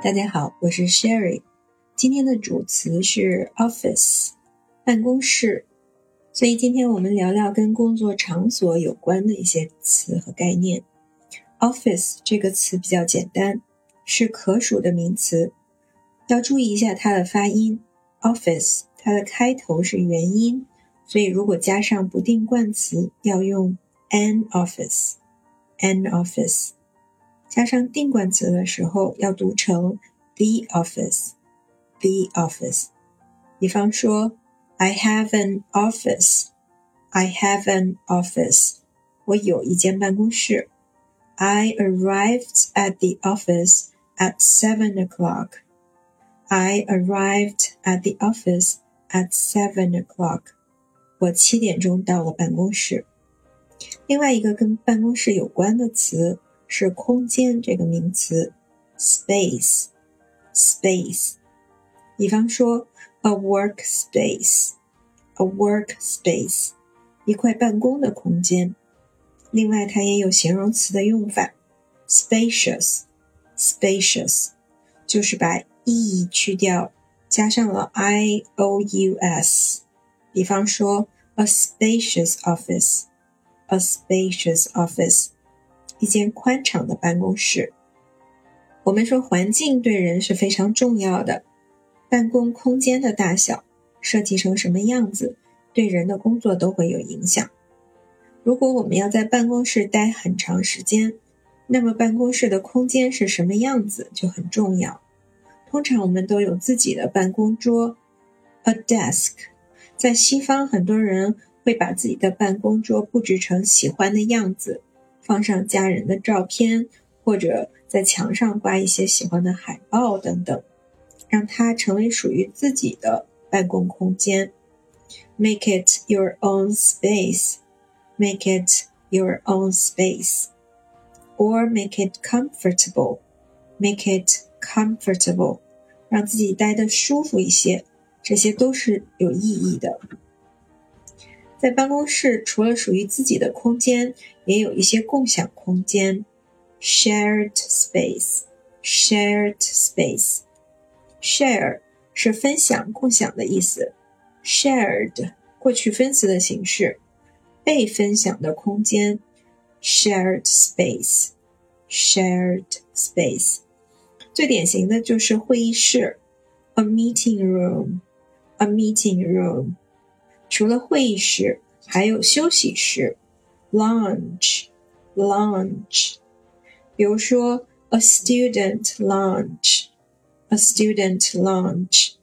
大家好，我是 Sherry。今天的主词是 office，办公室。所以今天我们聊聊跟工作场所有关的一些词和概念。office 这个词比较简单，是可数的名词，要注意一下它的发音。office 它的开头是元音，所以如果加上不定冠词，要用 an office，an office。加上定冠词的时候，要读成 the office，the office。比方说，I have an office，I have an office。我有一间办公室。I arrived at the office at seven o'clock. I arrived at the office at seven o'clock. 我七点钟到了办公室。另外一个跟办公室有关的词 是空间这个名词，space，space。比方说，a workspace，a workspace，一块办公的空间。另外，它也有形容词的用法，spacious，spacious，就是把 e 去掉，加上了 i o u s。比方说，a spacious office，a spacious office。一间宽敞的办公室。我们说环境对人是非常重要的，办公空间的大小、设计成什么样子，对人的工作都会有影响。如果我们要在办公室待很长时间，那么办公室的空间是什么样子就很重要。通常我们都有自己的办公桌，a desk。在西方，很多人会把自己的办公桌布置成喜欢的样子。放上家人的照片，或者在墙上挂一些喜欢的海报等等，让它成为属于自己的办公空间。Make it your own space. Make it your own space. Or make it comfortable. Make it comfortable. 让自己待得舒服一些，这些都是有意义的。在办公室，除了属于自己的空间，也有一些共享空间，shared space，shared space，share 是分享、共享的意思，shared 过去分词的形式，被分享的空间，shared space，shared space，最典型的就是会议室，a meeting room，a meeting room。除了会议室，还有休息室，lounge，lounge。比如说，a student lounge，a student lounge，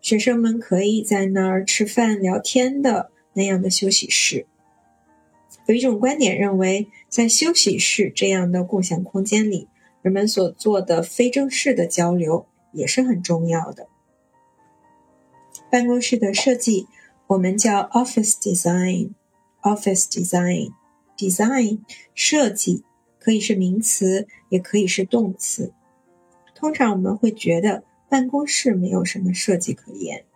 学生们可以在那儿吃饭聊天的那样的休息室。有一种观点认为，在休息室这样的共享空间里，人们所做的非正式的交流也是很重要的。办公室的设计。我们叫 office design，office design，design 设计可以是名词，也可以是动词。通常我们会觉得办公室没有什么设计可言，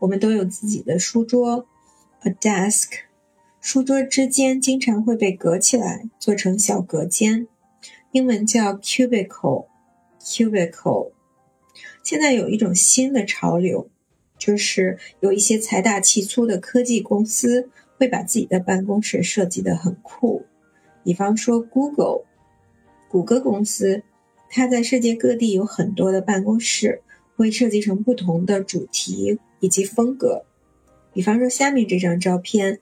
我们都有自己的书桌，a desk，书桌之间经常会被隔起来，做成小隔间，英文叫 cubicle，cubicle。现在有一种新的潮流。就是有一些财大气粗的科技公司会把自己的办公室设计得很酷，比方说 Google，谷歌公司，它在世界各地有很多的办公室，会设计成不同的主题以及风格。比方说下面这张照片，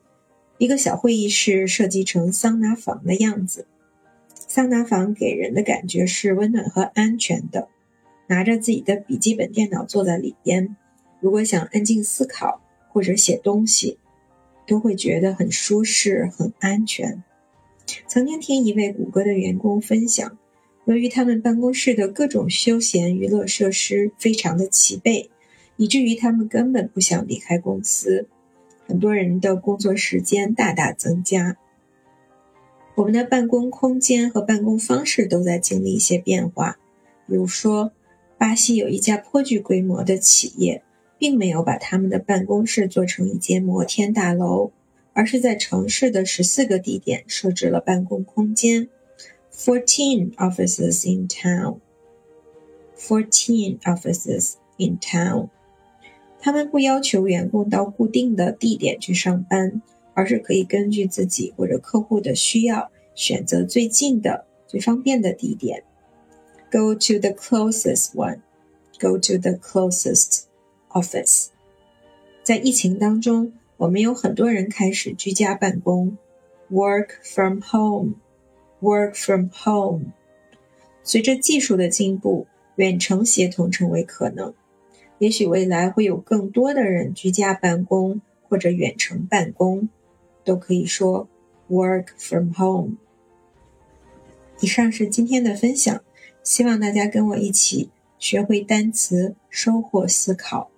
一个小会议室设计成桑拿房的样子，桑拿房给人的感觉是温暖和安全的，拿着自己的笔记本电脑坐在里边。如果想安静思考或者写东西，都会觉得很舒适、很安全。曾经听一位谷歌的员工分享，由于他们办公室的各种休闲娱乐设施非常的齐备，以至于他们根本不想离开公司。很多人的工作时间大大增加。我们的办公空间和办公方式都在经历一些变化。比如说，巴西有一家颇具规模的企业。并没有把他们的办公室做成一间摩天大楼，而是在城市的十四个地点设置了办公空间，fourteen offices in town. Fourteen offices in town。他们不要求员工到固定的地点去上班，而是可以根据自己或者客户的需要，选择最近的、最方便的地点。Go to the closest one. Go to the closest office. 在疫情当中，我们有很多人开始居家办公，work from home, work from home。随着技术的进步，远程协同成为可能。也许未来会有更多的人居家办公或者远程办公，都可以说 work from home。以上是今天的分享，希望大家跟我一起学会单词，收获思考。